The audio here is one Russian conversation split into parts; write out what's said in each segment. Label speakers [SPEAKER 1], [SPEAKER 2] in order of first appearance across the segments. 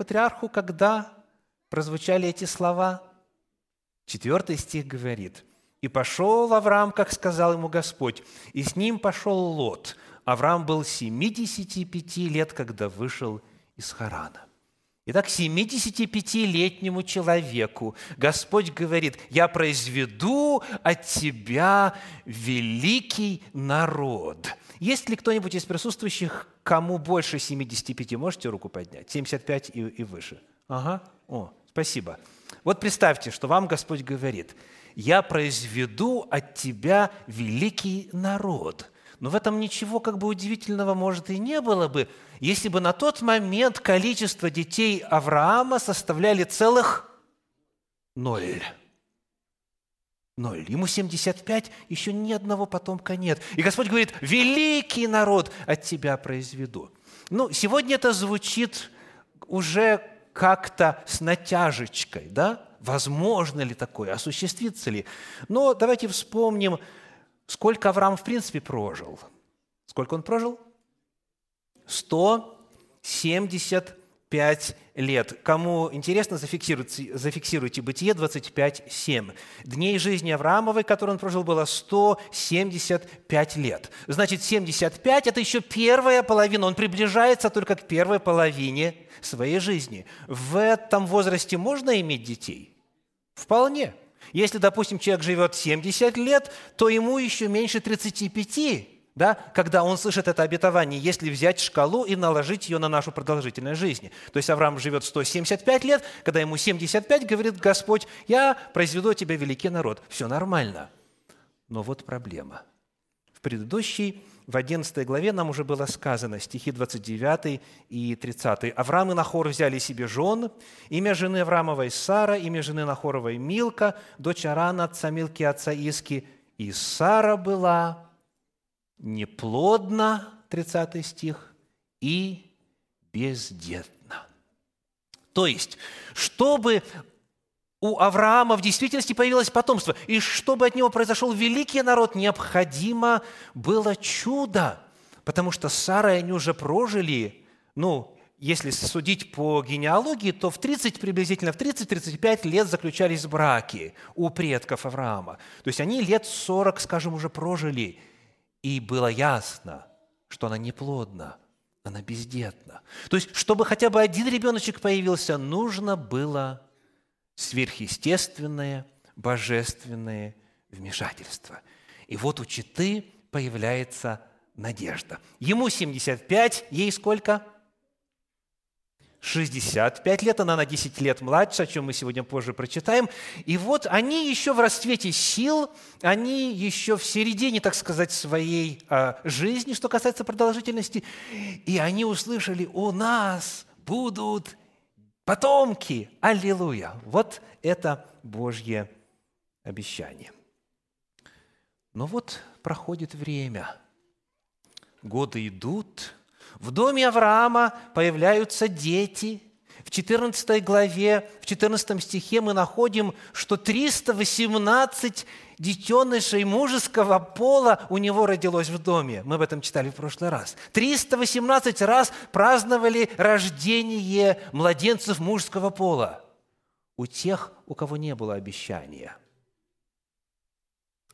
[SPEAKER 1] патриарху, когда прозвучали эти слова? Четвертый стих говорит, «И пошел Авраам, как сказал ему Господь, и с ним пошел Лот. Авраам был 75 лет, когда вышел из Харана». Итак, 75-летнему человеку Господь говорит, «Я произведу от тебя великий народ». Есть ли кто-нибудь из присутствующих, кому больше 75? Можете руку поднять? 75 и, и выше. Ага. О, спасибо. Вот представьте, что вам Господь говорит, «Я произведу от тебя великий народ». Но в этом ничего как бы удивительного, может, и не было бы, если бы на тот момент количество детей Авраама составляли целых ноль. Ноль. Ему 75, еще ни одного потомка нет. И Господь говорит, великий народ от тебя произведу. Ну, сегодня это звучит уже как-то с натяжечкой, да? Возможно ли такое, осуществится ли? Но давайте вспомним, сколько Авраам в принципе прожил. Сколько он прожил? 175 лет. Кому интересно, зафиксируйте, зафиксируйте Бытие 25.7. Дней жизни Авраамовой, которые он прожил, было 175 лет. Значит, 75 – это еще первая половина. Он приближается только к первой половине своей жизни. В этом возрасте можно иметь детей? Вполне. Если, допустим, человек живет 70 лет, то ему еще меньше 35 да, когда он слышит это обетование, если взять шкалу и наложить ее на нашу продолжительность жизни. То есть Авраам живет 175 лет, когда ему 75, говорит Господь, я произведу тебя великий народ. Все нормально. Но вот проблема. В предыдущей, в 11 главе нам уже было сказано, стихи 29 и 30. «Авраам и Нахор взяли себе жен, имя жены Авраамовой Сара, имя жены Нахоровой Милка, дочь Арана, отца Милки, отца Иски. И Сара была неплодна, 30 стих, и бездетна. То есть, чтобы у Авраама в действительности появилось потомство, и чтобы от него произошел великий народ, необходимо было чудо, потому что Сара и они уже прожили, ну, если судить по генеалогии, то в 30, приблизительно в 30-35 лет заключались браки у предков Авраама. То есть они лет 40, скажем, уже прожили – и было ясно, что она неплодна, она бездетна. То есть, чтобы хотя бы один ребеночек появился, нужно было сверхъестественное, божественное вмешательство. И вот у Читы появляется надежда. Ему 75, ей сколько? 65 лет, она на 10 лет младше, о чем мы сегодня позже прочитаем. И вот они еще в расцвете сил, они еще в середине, так сказать, своей а, жизни, что касается продолжительности, и они услышали, у нас будут потомки. Аллилуйя! Вот это Божье обещание. Но вот проходит время, годы идут – в доме Авраама появляются дети. В 14 главе, в 14 стихе мы находим, что 318 детенышей мужеского пола у него родилось в доме. Мы об этом читали в прошлый раз. 318 раз праздновали рождение младенцев мужского пола у тех, у кого не было обещания.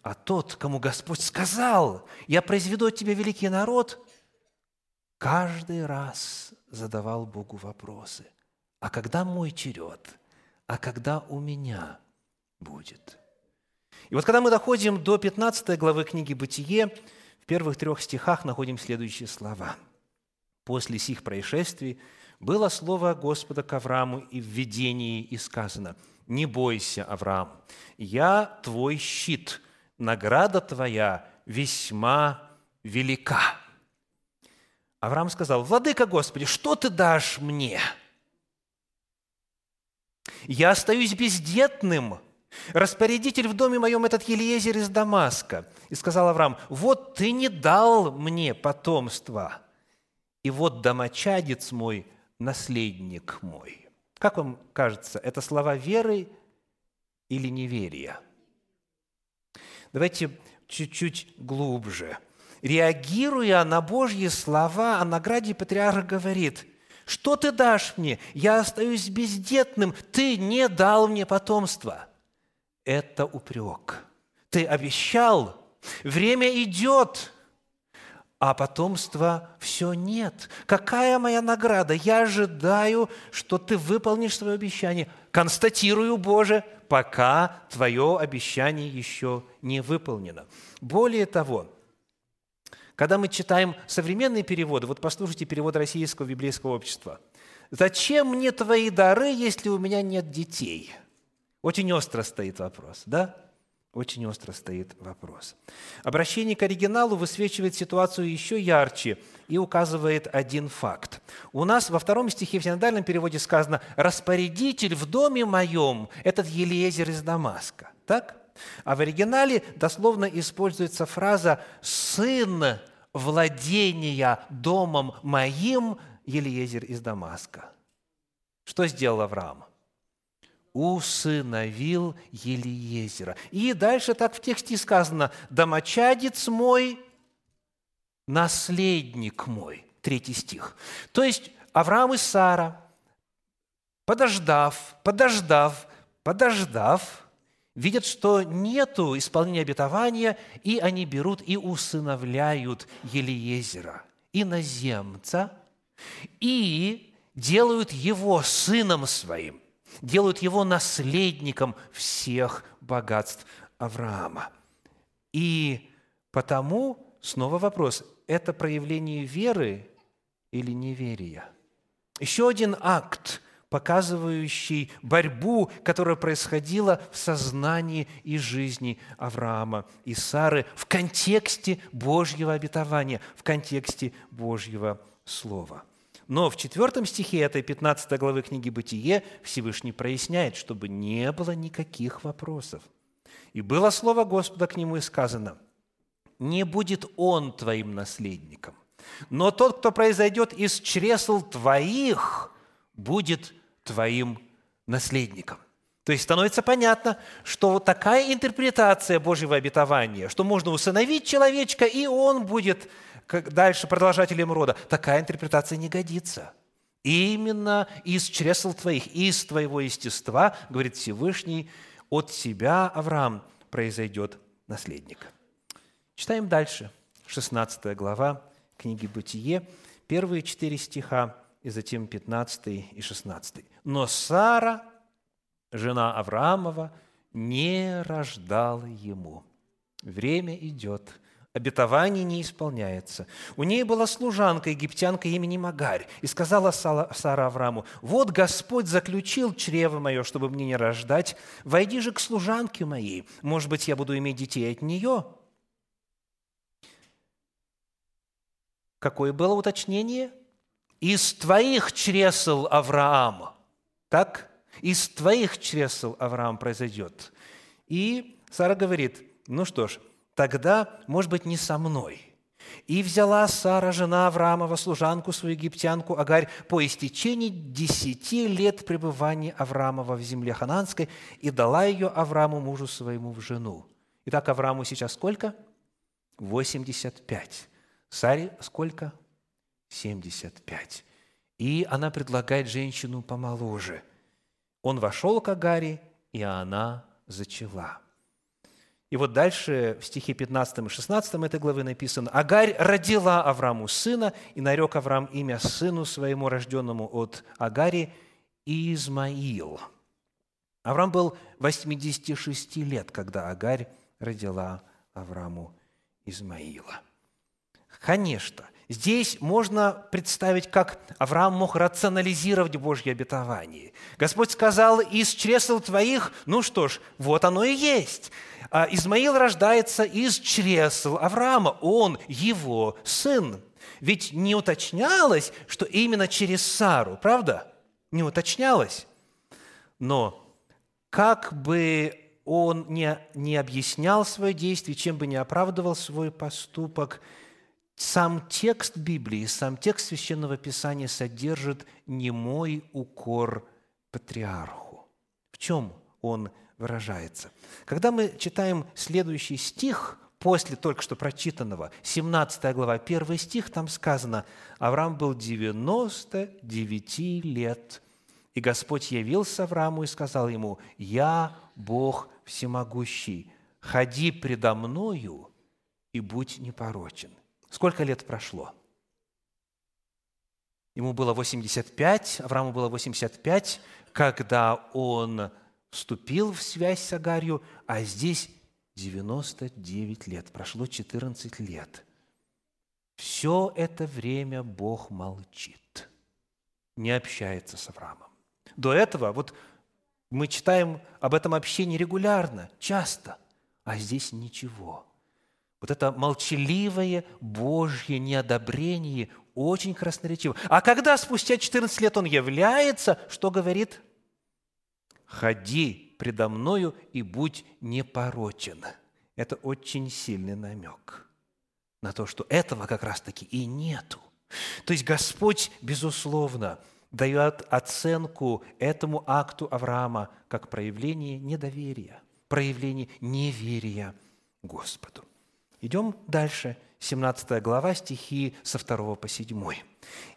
[SPEAKER 1] А тот, кому Господь сказал, «Я произведу от тебя великий народ», каждый раз задавал Богу вопросы. А когда мой черед? А когда у меня будет? И вот когда мы доходим до 15 главы книги «Бытие», в первых трех стихах находим следующие слова. «После сих происшествий было слово Господа к Аврааму и в видении, и сказано, «Не бойся, Авраам, я твой щит, награда твоя весьма велика». Авраам сказал, «Владыка Господи, что ты дашь мне? Я остаюсь бездетным, распорядитель в доме моем этот Елиезер из Дамаска». И сказал Авраам, «Вот ты не дал мне потомства, и вот домочадец мой, наследник мой». Как вам кажется, это слова веры или неверия? Давайте чуть-чуть глубже – реагируя на Божьи слова о награде, патриарх говорит, Что ты дашь мне? Я остаюсь бездетным, ты не дал мне потомства. Это упрек. Ты обещал, время идет, а потомства все нет. Какая моя награда? Я ожидаю, что ты выполнишь свое обещание. Констатирую, Боже, пока твое обещание еще не выполнено. Более того, когда мы читаем современные переводы, вот послушайте перевод Российского библейского общества. «Зачем мне твои дары, если у меня нет детей?» Очень остро стоит вопрос, да? Очень остро стоит вопрос. Обращение к оригиналу высвечивает ситуацию еще ярче и указывает один факт. У нас во втором стихе в синодальном переводе сказано «распорядитель в доме моем – этот Елиезер из Дамаска». Так? А в оригинале дословно используется фраза «сын владения домом моим Елиезер из Дамаска». Что сделал Авраам? усыновил Елиезера. И дальше так в тексте сказано, «Домочадец мой, наследник мой». Третий стих. То есть Авраам и Сара, подождав, подождав, подождав, видят, что нету исполнения обетования, и они берут и усыновляют Елиезера, иноземца, и делают его сыном своим, делают его наследником всех богатств Авраама. И потому, снова вопрос, это проявление веры или неверия? Еще один акт – показывающий борьбу, которая происходила в сознании и жизни Авраама и Сары в контексте Божьего обетования, в контексте Божьего Слова. Но в четвертом стихе этой 15 главы книги «Бытие» Всевышний проясняет, чтобы не было никаких вопросов. «И было слово Господа к нему и сказано, «Не будет он твоим наследником, но тот, кто произойдет из чресл твоих, будет твоим наследником. То есть становится понятно, что такая интерпретация Божьего обетования, что можно усыновить человечка, и он будет дальше продолжателем рода, такая интерпретация не годится. Именно из чресл твоих, из твоего естества, говорит Всевышний, от тебя, Авраам, произойдет наследник. Читаем дальше, 16 глава книги «Бытие», первые четыре стиха и затем 15 и 16. «Но Сара, жена Авраамова, не рождала ему. Время идет, обетование не исполняется. У ней была служанка, египтянка имени Магарь, и сказала Сара Аврааму, «Вот Господь заключил чрево мое, чтобы мне не рождать, войди же к служанке моей, может быть, я буду иметь детей от нее». Какое было уточнение – из твоих чресел Авраама. Так? Из твоих чресел Авраам произойдет. И Сара говорит, ну что ж, тогда, может быть, не со мной. И взяла Сара, жена Авраамова, служанку свою египтянку Агарь по истечении десяти лет пребывания Авраамова в земле хананской и дала ее Аврааму, мужу своему, в жену. Итак, Аврааму сейчас сколько? 85. Саре сколько? 75. И она предлагает женщину помоложе. Он вошел к Агаре, и она зачала. И вот дальше в стихе 15 и 16 этой главы написано, «Агарь родила Аврааму сына, и нарек Авраам имя сыну своему, рожденному от Агари, Измаил». Авраам был 86 лет, когда Агарь родила Аврааму Измаила. Конечно, Здесь можно представить, как Авраам мог рационализировать Божье обетование. Господь сказал, из чресл твоих, ну что ж, вот оно и есть. А Измаил рождается из чресл Авраама, он его сын. Ведь не уточнялось, что именно через Сару, правда? Не уточнялось. Но как бы он не, не объяснял свое действие, чем бы не оправдывал свой поступок – сам текст Библии, сам текст Священного Писания содержит немой укор патриарху. В чем он выражается? Когда мы читаем следующий стих после только что прочитанного, 17 глава, 1 стих, там сказано, Авраам был 99 лет, и Господь явился Аврааму и сказал ему, «Я Бог всемогущий, ходи предо мною и будь непорочен». Сколько лет прошло? Ему было 85, Аврааму было 85, когда он вступил в связь с Агарью, а здесь 99 лет, прошло 14 лет. Все это время Бог молчит, не общается с Авраамом. До этого, вот мы читаем об этом общении регулярно, часто, а здесь ничего. Вот это молчаливое Божье неодобрение очень красноречиво. А когда спустя 14 лет он является, что говорит? «Ходи предо мною и будь непорочен». Это очень сильный намек на то, что этого как раз-таки и нету. То есть Господь, безусловно, дает оценку этому акту Авраама как проявление недоверия, проявление неверия Господу. Идем дальше. 17 глава, стихи со 2 по 7.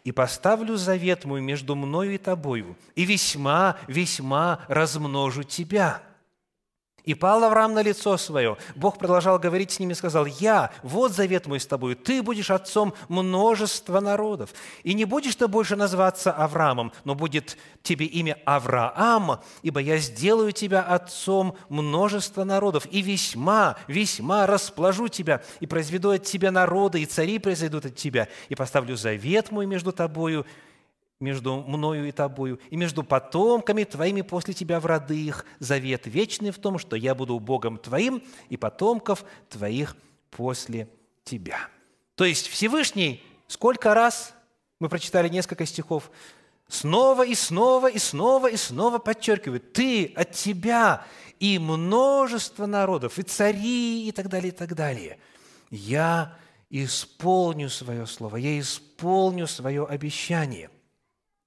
[SPEAKER 1] «И поставлю завет мой между мною и тобою, и весьма, весьма размножу тебя, и пал Авраам на лицо свое. Бог продолжал говорить с ним и сказал, «Я, вот завет мой с тобой, ты будешь отцом множества народов. И не будешь ты больше называться Авраамом, но будет тебе имя Авраам, ибо я сделаю тебя отцом множества народов, и весьма, весьма расположу тебя, и произведу от тебя народы, и цари произойдут от тебя, и поставлю завет мой между тобою между мною и тобою, и между потомками твоими после тебя в роды их, завет вечный в том, что я буду Богом твоим и потомков твоих после тебя». То есть Всевышний сколько раз, мы прочитали несколько стихов, снова и снова и снова и снова подчеркивает, ты от тебя и множество народов, и цари, и так далее, и так далее. Я исполню свое слово, я исполню свое обещание –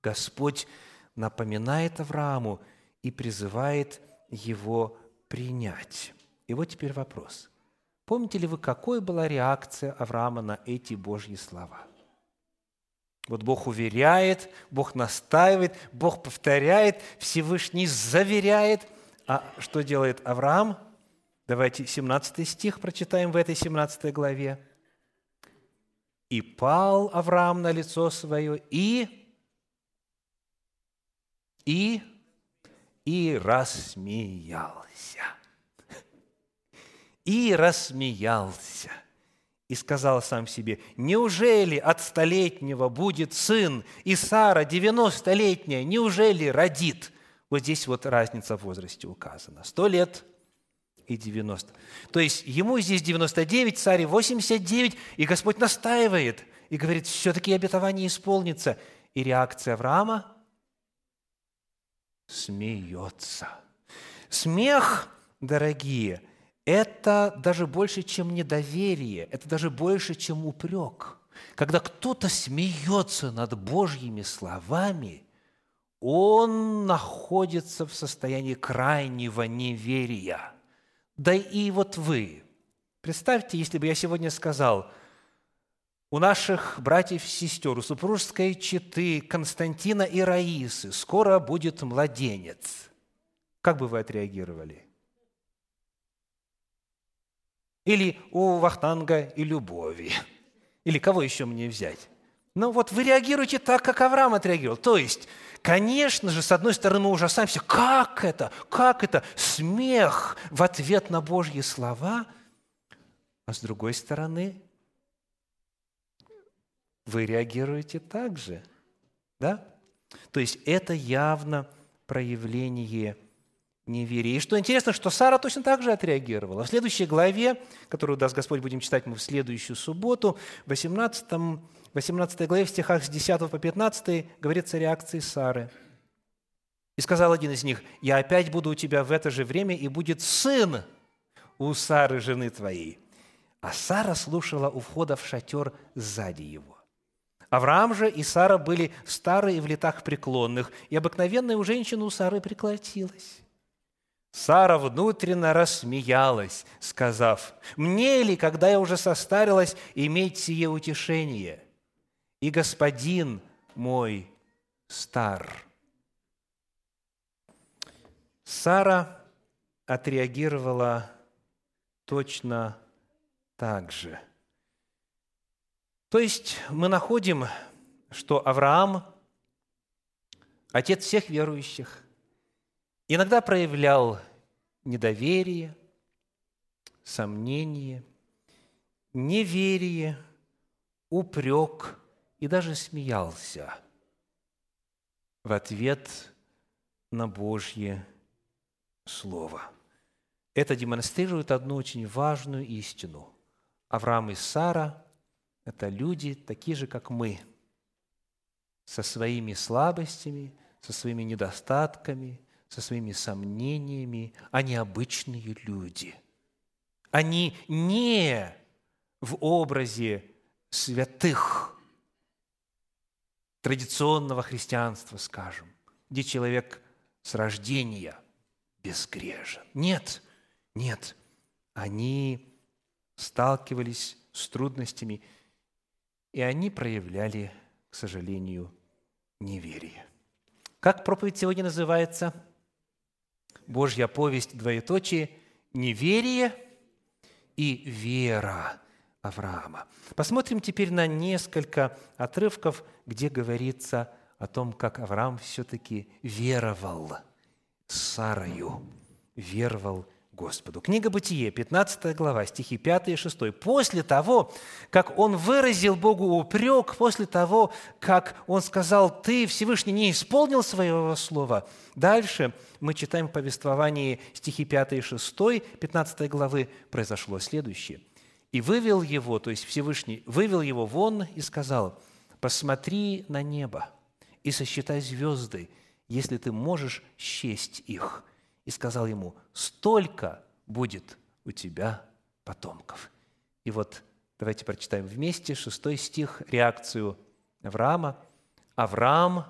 [SPEAKER 1] Господь напоминает Аврааму и призывает его принять. И вот теперь вопрос. Помните ли вы, какой была реакция Авраама на эти Божьи слова? Вот Бог уверяет, Бог настаивает, Бог повторяет, Всевышний заверяет. А что делает Авраам? Давайте 17 стих прочитаем в этой 17 главе. «И пал Авраам на лицо свое, и и, и рассмеялся. И рассмеялся. И сказал сам себе, неужели от столетнего будет сын, и Сара, девяностолетняя, неужели родит? Вот здесь вот разница в возрасте указана. Сто лет и 90. То есть ему здесь 99, царе 89, и Господь настаивает и говорит, все-таки обетование исполнится. И реакция Авраама – смеется. Смех, дорогие, это даже больше, чем недоверие, это даже больше, чем упрек. Когда кто-то смеется над Божьими словами, он находится в состоянии крайнего неверия. Да и вот вы, представьте, если бы я сегодня сказал – у наших братьев и сестер, у супружеской четы Константина и Раисы скоро будет младенец. Как бы вы отреагировали? Или у Вахтанга и Любови? Или кого еще мне взять? Ну вот вы реагируете так, как Авраам отреагировал. То есть, конечно же, с одной стороны, мы ужасаемся, как это, как это, смех в ответ на Божьи слова, а с другой стороны, вы реагируете так же. Да? То есть это явно проявление неверия. И что интересно, что Сара точно так же отреагировала. В следующей главе, которую даст Господь, будем читать мы в следующую субботу, в 18, 18 главе, в стихах с 10 по 15 говорится реакции Сары. «И сказал один из них, «Я опять буду у тебя в это же время, и будет сын у Сары, жены твоей». А Сара слушала у входа в шатер сзади его. Авраам же и Сара были старые в летах преклонных, и обыкновенная у женщины у Сары прекратилась. Сара внутренно рассмеялась, сказав, «Мне ли, когда я уже состарилась, иметь сие утешение? И господин мой стар». Сара отреагировала точно так же. То есть мы находим, что Авраам, отец всех верующих, иногда проявлял недоверие, сомнение, неверие, упрек и даже смеялся в ответ на Божье Слово. Это демонстрирует одну очень важную истину. Авраам и Сара – это люди такие же, как мы, со своими слабостями, со своими недостатками, со своими сомнениями. Они обычные люди. Они не в образе святых традиционного христианства, скажем, где человек с рождения безгрешен. Нет, нет, они сталкивались с трудностями, и они проявляли, к сожалению, неверие. Как проповедь сегодня называется? Божья повесть, двоеточие, неверие и вера Авраама. Посмотрим теперь на несколько отрывков, где говорится о том, как Авраам все-таки веровал Сарою, веровал Господу. Книга Бытие, 15 глава, стихи 5 и 6. После того, как он выразил Богу упрек, после того, как он сказал, «Ты, Всевышний, не исполнил своего слова», дальше мы читаем в повествовании стихи 5 и 6, 15 главы, произошло следующее. «И вывел его, то есть Всевышний, вывел его вон и сказал, «Посмотри на небо и сосчитай звезды, если ты можешь счесть их» и сказал ему, столько будет у тебя потомков. И вот давайте прочитаем вместе шестой стих, реакцию Авраама. Авраам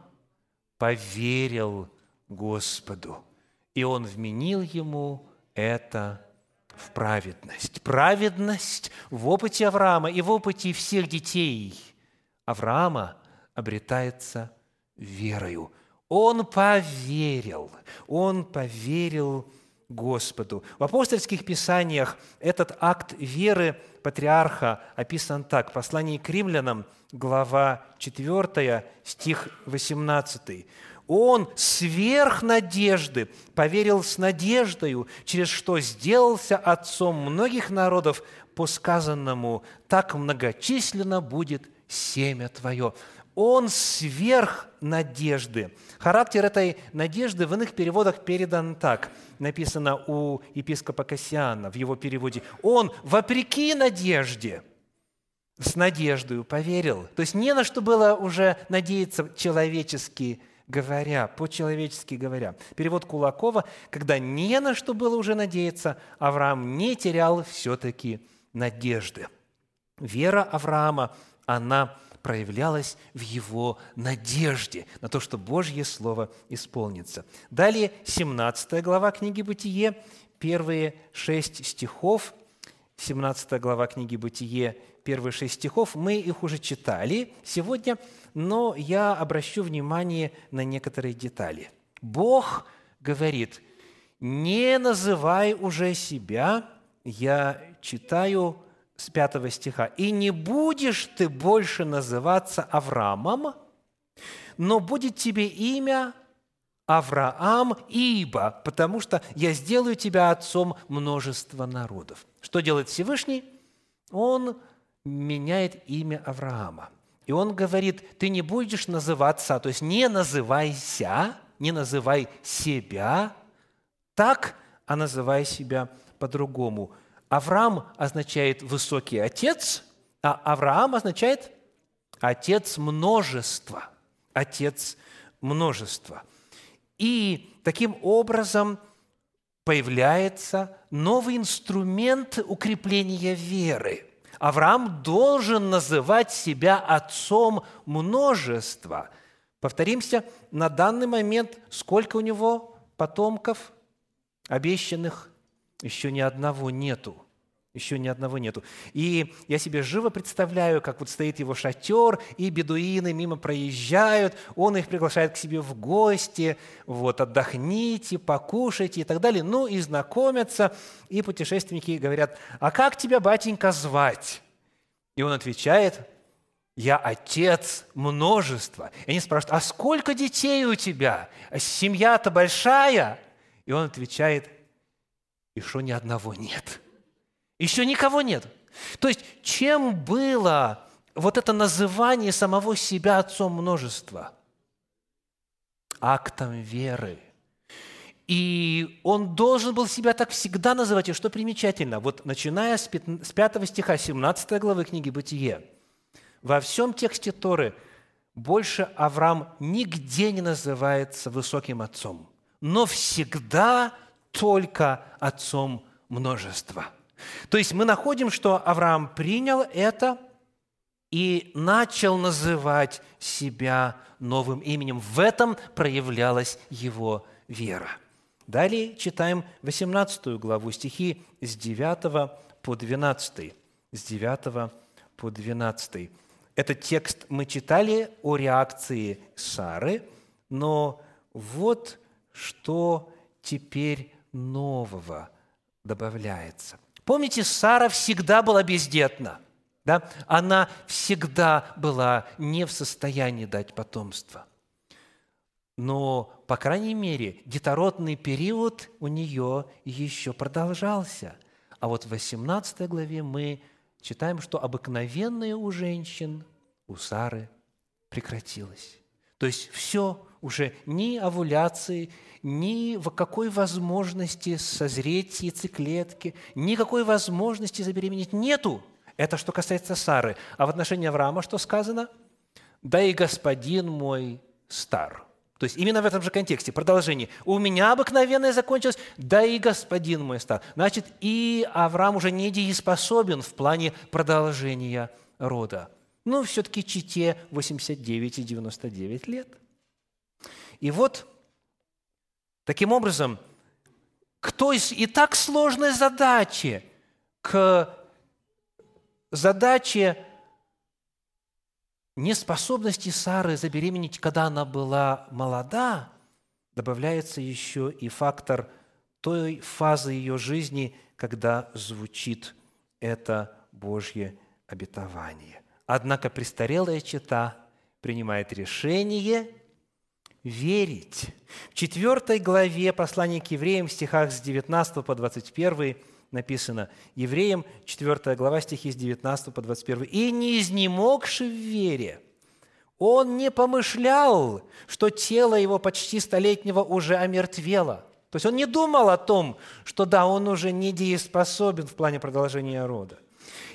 [SPEAKER 1] поверил Господу, и он вменил ему это в праведность. Праведность в опыте Авраама и в опыте всех детей Авраама обретается верою – он поверил, он поверил Господу. В апостольских писаниях этот акт веры патриарха описан так. Послание к римлянам, глава 4, стих 18. Он сверх надежды поверил с надеждою, через что сделался отцом многих народов по сказанному «так многочисленно будет семя твое». Он сверх надежды. Характер этой надежды в иных переводах передан так. Написано у епископа Кассиана в его переводе. Он вопреки надежде, с надеждой поверил. То есть не на что было уже надеяться человечески говоря, по-человечески говоря. Перевод Кулакова, когда не на что было уже надеяться, Авраам не терял все-таки надежды. Вера Авраама, она проявлялась в его надежде на то, что Божье Слово исполнится. Далее 17 глава книги «Бытие», первые шесть стихов, 17 глава книги «Бытие», первые шесть стихов, мы их уже читали сегодня, но я обращу внимание на некоторые детали. Бог говорит, не называй уже себя, я читаю с 5 стиха, «И не будешь ты больше называться Авраамом, но будет тебе имя Авраам, ибо, потому что я сделаю тебя отцом множества народов». Что делает Всевышний? Он меняет имя Авраама. И он говорит, ты не будешь называться, то есть не называйся, не называй себя так, а называй себя по-другому – Авраам означает «высокий отец», а Авраам означает «отец множества». Отец множества. И таким образом появляется новый инструмент укрепления веры. Авраам должен называть себя отцом множества. Повторимся, на данный момент сколько у него потомков? обещанных еще ни одного нету. Еще ни одного нету. И я себе живо представляю, как вот стоит его шатер, и бедуины мимо проезжают, он их приглашает к себе в гости, вот, отдохните, покушайте и так далее. Ну, и знакомятся, и путешественники говорят, а как тебя, батенька, звать? И он отвечает, я отец множества. И они спрашивают, а сколько детей у тебя? Семья-то большая? И он отвечает, еще ни одного нет. Еще никого нет. То есть, чем было вот это называние самого себя отцом множества? Актом веры. И он должен был себя так всегда называть. И что примечательно, вот начиная с 5 стиха 17 главы книги «Бытие», во всем тексте Торы больше Авраам нигде не называется высоким отцом, но всегда только отцом множества. То есть мы находим, что Авраам принял это и начал называть себя новым именем. В этом проявлялась его вера. Далее читаем 18 главу, стихи с 9 по 12. С 9 по 12. Этот текст мы читали о реакции Сары, но вот что теперь нового добавляется. Помните, Сара всегда была бездетна. Да? Она всегда была не в состоянии дать потомство. Но, по крайней мере, детородный период у нее еще продолжался. А вот в 18 главе мы читаем, что обыкновенное у женщин, у Сары прекратилось. То есть все уже ни овуляции, ни в какой возможности созреть яйцеклетки, никакой возможности забеременеть нету. Это что касается Сары. А в отношении Авраама что сказано? «Да и господин мой стар». То есть именно в этом же контексте, продолжение. «У меня обыкновенное закончилось, да и господин мой стар». Значит, и Авраам уже не дееспособен в плане продолжения рода. Ну, все-таки чите 89 и 99 лет. И вот Таким образом, к той и так сложной задаче, к задаче неспособности Сары забеременеть, когда она была молода, добавляется еще и фактор той фазы ее жизни, когда звучит это Божье обетование. Однако престарелая чита принимает решение верить. В четвертой главе послания к евреям, в стихах с 19 по 21 написано, евреям, 4 глава, стихи с 19 по 21. «И не изнемогши в вере, он не помышлял, что тело его почти столетнего уже омертвело». То есть он не думал о том, что да, он уже не дееспособен в плане продолжения рода.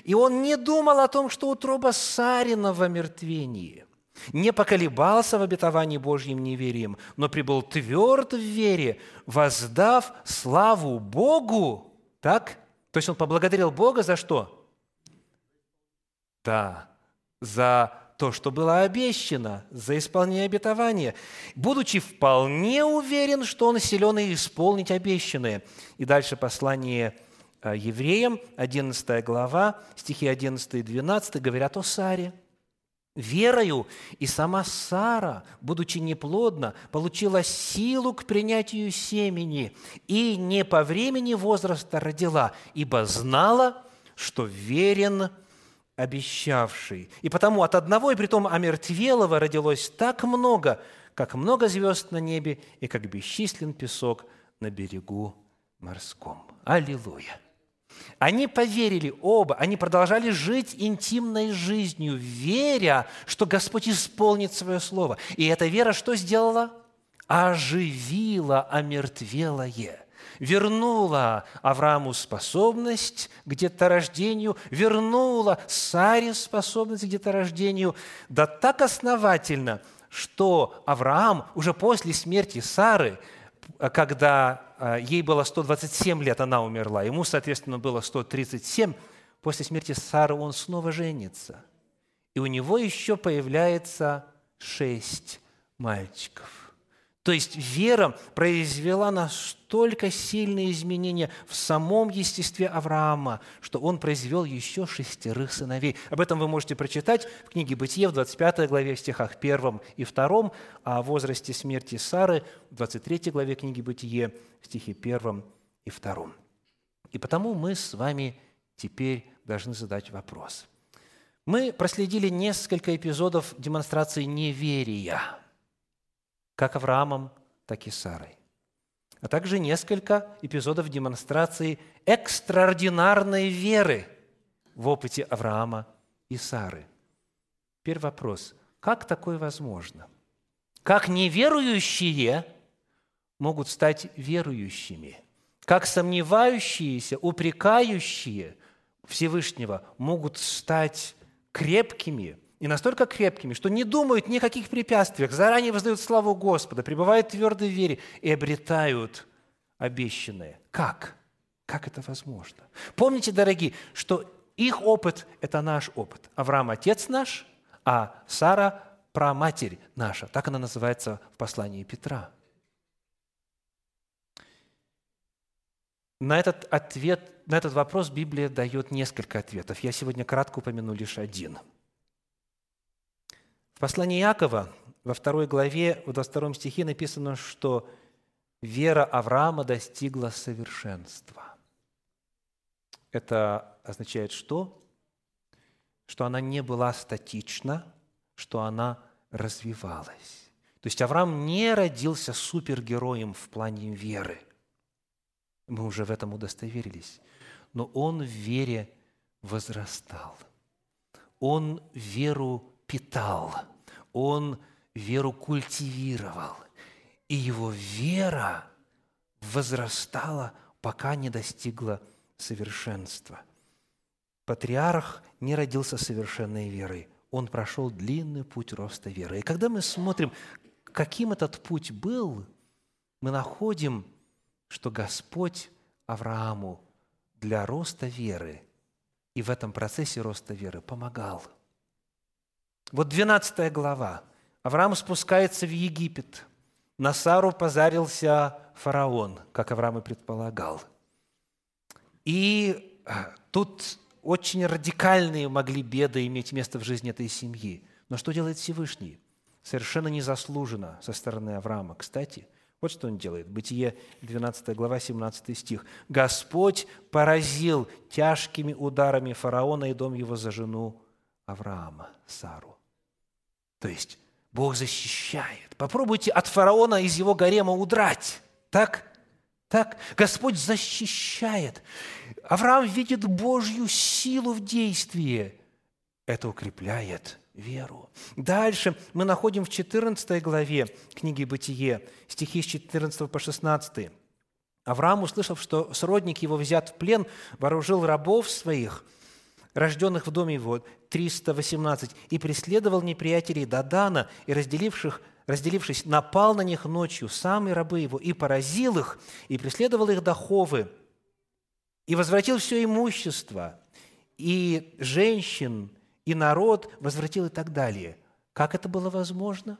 [SPEAKER 1] И он не думал о том, что утроба Сарина в омертвении – не поколебался в обетовании Божьим неверием, но прибыл тверд в вере, воздав славу Богу. Так? То есть он поблагодарил Бога за что? Да, за то, что было обещано, за исполнение обетования, будучи вполне уверен, что он силен и исполнить обещанное. И дальше послание э, евреям, 11 глава, стихи 11 и 12 говорят о Саре – Верою и сама Сара, будучи неплодна, получила силу к принятию семени и не по времени возраста родила, ибо знала, что верен обещавший. И потому от одного и притом омертвелого родилось так много, как много звезд на небе и как бесчислен песок на берегу морском. Аллилуйя! Они поверили оба, они продолжали жить интимной жизнью, веря, что Господь исполнит свое слово. И эта вера что сделала? Оживила омертвелое вернула Аврааму способность к деторождению, вернула Саре способность к деторождению, да так основательно, что Авраам уже после смерти Сары – когда ей было 127 лет, она умерла, ему, соответственно, было 137, после смерти Сары он снова женится. И у него еще появляется шесть мальчиков. То есть вера произвела настолько сильные изменения в самом естестве Авраама, что он произвел еще шестерых сыновей. Об этом вы можете прочитать в книге «Бытие» в 25 главе, в стихах 1 и 2, а о возрасте смерти Сары в 23 главе книги «Бытие» в стихе 1 и 2. И потому мы с вами теперь должны задать вопрос. Мы проследили несколько эпизодов демонстрации неверия – как Авраамом, так и Сарой. А также несколько эпизодов демонстрации экстраординарной веры в опыте Авраама и Сары. Теперь вопрос, как такое возможно? Как неверующие могут стать верующими? Как сомневающиеся, упрекающие Всевышнего могут стать крепкими – и настолько крепкими, что не думают ни о каких препятствиях, заранее воздают славу Господа, пребывают в твердой вере и обретают обещанное. Как? Как это возможно? Помните, дорогие, что их опыт – это наш опыт. Авраам – отец наш, а Сара – праматерь наша. Так она называется в послании Петра. На этот, ответ, на этот вопрос Библия дает несколько ответов. Я сегодня кратко упомяну лишь один – в послании Иакова во второй главе, в 22 стихе написано, что вера Авраама достигла совершенства. Это означает что? Что она не была статична, что она развивалась. То есть Авраам не родился супергероем в плане веры. Мы уже в этом удостоверились. Но он в вере возрастал. Он веру питал, он веру культивировал. И его вера возрастала, пока не достигла совершенства. Патриарх не родился совершенной верой. Он прошел длинный путь роста веры. И когда мы смотрим, каким этот путь был, мы находим, что Господь Аврааму для роста веры и в этом процессе роста веры помогал – вот 12 глава. Авраам спускается в Египет. На Сару позарился фараон, как Авраам и предполагал. И а, тут очень радикальные могли беды иметь место в жизни этой семьи. Но что делает Всевышний? Совершенно незаслуженно со стороны Авраама. Кстати, вот что он делает. Бытие, 12 глава, 17 стих. «Господь поразил тяжкими ударами фараона и дом его за жену Авраама, Сару». То есть Бог защищает. Попробуйте от фараона из его гарема удрать. Так? Так? Господь защищает. Авраам видит Божью силу в действии. Это укрепляет веру. Дальше мы находим в 14 главе книги «Бытие», стихи с 14 по 16. Авраам, услышав, что сродник его взят в плен, вооружил рабов своих – рожденных в доме его, 318, и преследовал неприятелей Дадана, и разделивших, разделившись, напал на них ночью, сам рабы его, и поразил их, и преследовал их до Ховы, и возвратил все имущество, и женщин, и народ возвратил и так далее. Как это было возможно?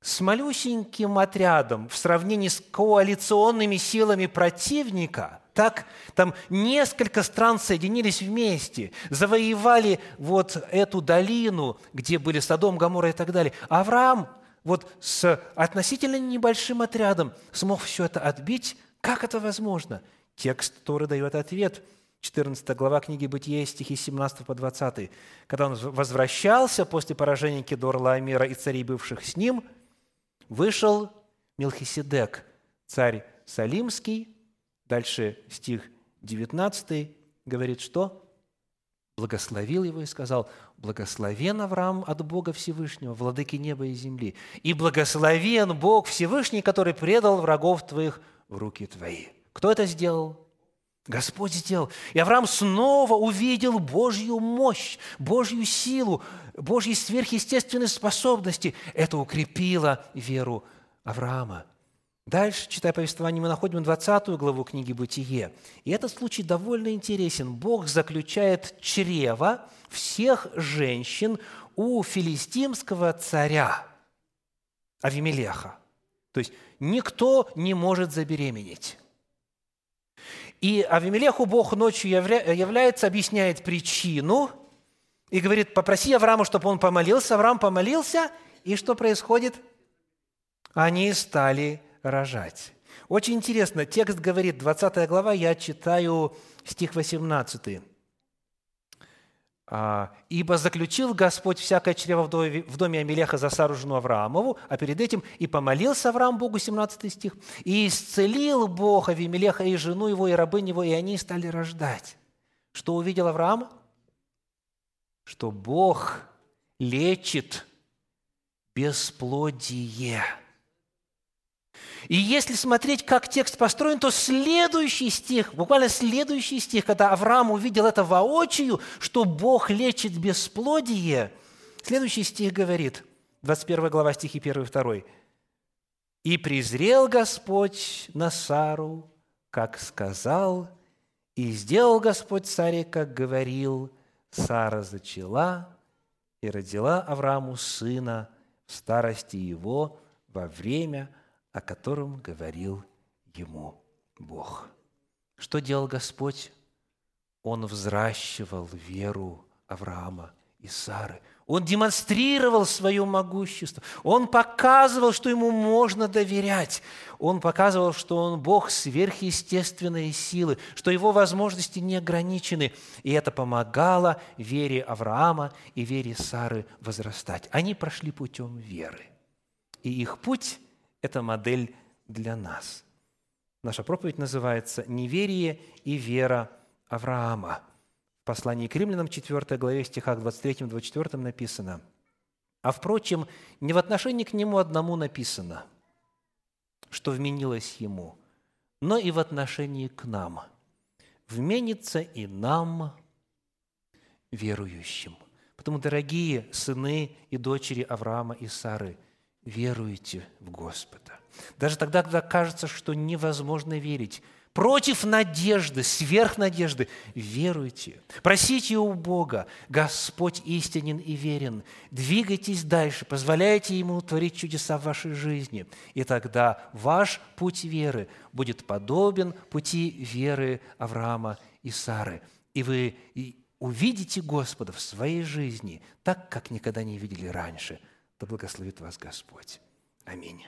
[SPEAKER 1] С малюсеньким отрядом в сравнении с коалиционными силами противника – так там несколько стран соединились вместе, завоевали вот эту долину, где были Содом, Гамора и так далее. Авраам вот с относительно небольшим отрядом смог все это отбить. Как это возможно? Текст который дает ответ. 14 глава книги Бытия, стихи 17 по 20. Когда он возвращался после поражения Кедор, Лаомера и царей, бывших с ним, вышел Мелхиседек, царь Салимский, Дальше стих 19 говорит, что? Благословил его и сказал, «Благословен Авраам от Бога Всевышнего, владыки неба и земли, и благословен Бог Всевышний, который предал врагов твоих в руки твои». Кто это сделал? Господь сделал. И Авраам снова увидел Божью мощь, Божью силу, Божьи сверхъестественные способности. Это укрепило веру Авраама. Дальше, читая повествование, мы находим 20 главу книги «Бытие». И этот случай довольно интересен. Бог заключает чрево всех женщин у филистимского царя Авимелеха. То есть никто не может забеременеть. И Авимелеху Бог ночью является, объясняет причину и говорит, попроси Авраама, чтобы он помолился. Авраам помолился, и что происходит? Они стали рожать. Очень интересно, текст говорит, 20 глава, я читаю стих 18. А, «Ибо заключил Господь всякое чрево в доме Амелеха за Сару жену Авраамову, а перед этим и помолился Авраам Богу, 17 стих, и исцелил Бог Авимелеха и жену его, и рабынь его, и они стали рождать». Что увидел Авраам? Что Бог лечит бесплодие – и если смотреть, как текст построен, то следующий стих, буквально следующий стих, когда Авраам увидел это воочию, что Бог лечит бесплодие, следующий стих говорит, 21 глава стихи 1 и 2. «И презрел Господь на Сару, как сказал, и сделал Господь царе, как говорил, Сара зачала и родила Аврааму сына в старости его во время – о котором говорил ему Бог. Что делал Господь? Он взращивал веру Авраама и Сары. Он демонстрировал свое могущество. Он показывал, что ему можно доверять. Он показывал, что он Бог сверхъестественной силы, что его возможности не ограничены. И это помогало вере Авраама и вере Сары возрастать. Они прошли путем веры. И их путь это модель для нас. Наша проповедь называется «Неверие и вера Авраама». В послании к римлянам 4 главе стихах 23-24 написано «А впрочем, не в отношении к нему одному написано, что вменилось ему, но и в отношении к нам. Вменится и нам, верующим». Потому, дорогие сыны и дочери Авраама и Сары – веруете в Господа. Даже тогда, когда кажется, что невозможно верить, против надежды, сверх надежды, веруйте. Просите у Бога, Господь истинен и верен. Двигайтесь дальше, позволяйте Ему творить чудеса в вашей жизни. И тогда ваш путь веры будет подобен пути веры Авраама и Сары. И вы увидите Господа в своей жизни так, как никогда не видели раньше – да благословит вас Господь. Аминь.